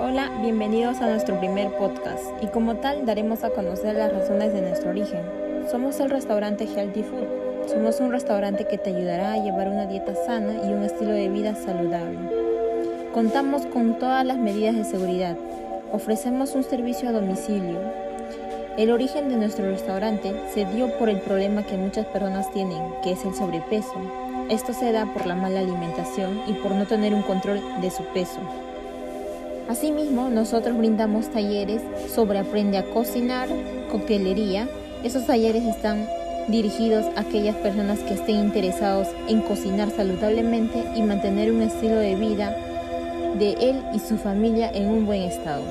Hola, bienvenidos a nuestro primer podcast y como tal daremos a conocer las razones de nuestro origen. Somos el restaurante Healthy Food. Somos un restaurante que te ayudará a llevar una dieta sana y un estilo de vida saludable. Contamos con todas las medidas de seguridad. Ofrecemos un servicio a domicilio. El origen de nuestro restaurante se dio por el problema que muchas personas tienen, que es el sobrepeso. Esto se da por la mala alimentación y por no tener un control de su peso. Asimismo, nosotros brindamos talleres sobre aprende a cocinar, coctelería. Esos talleres están dirigidos a aquellas personas que estén interesados en cocinar saludablemente y mantener un estilo de vida de él y su familia en un buen estado.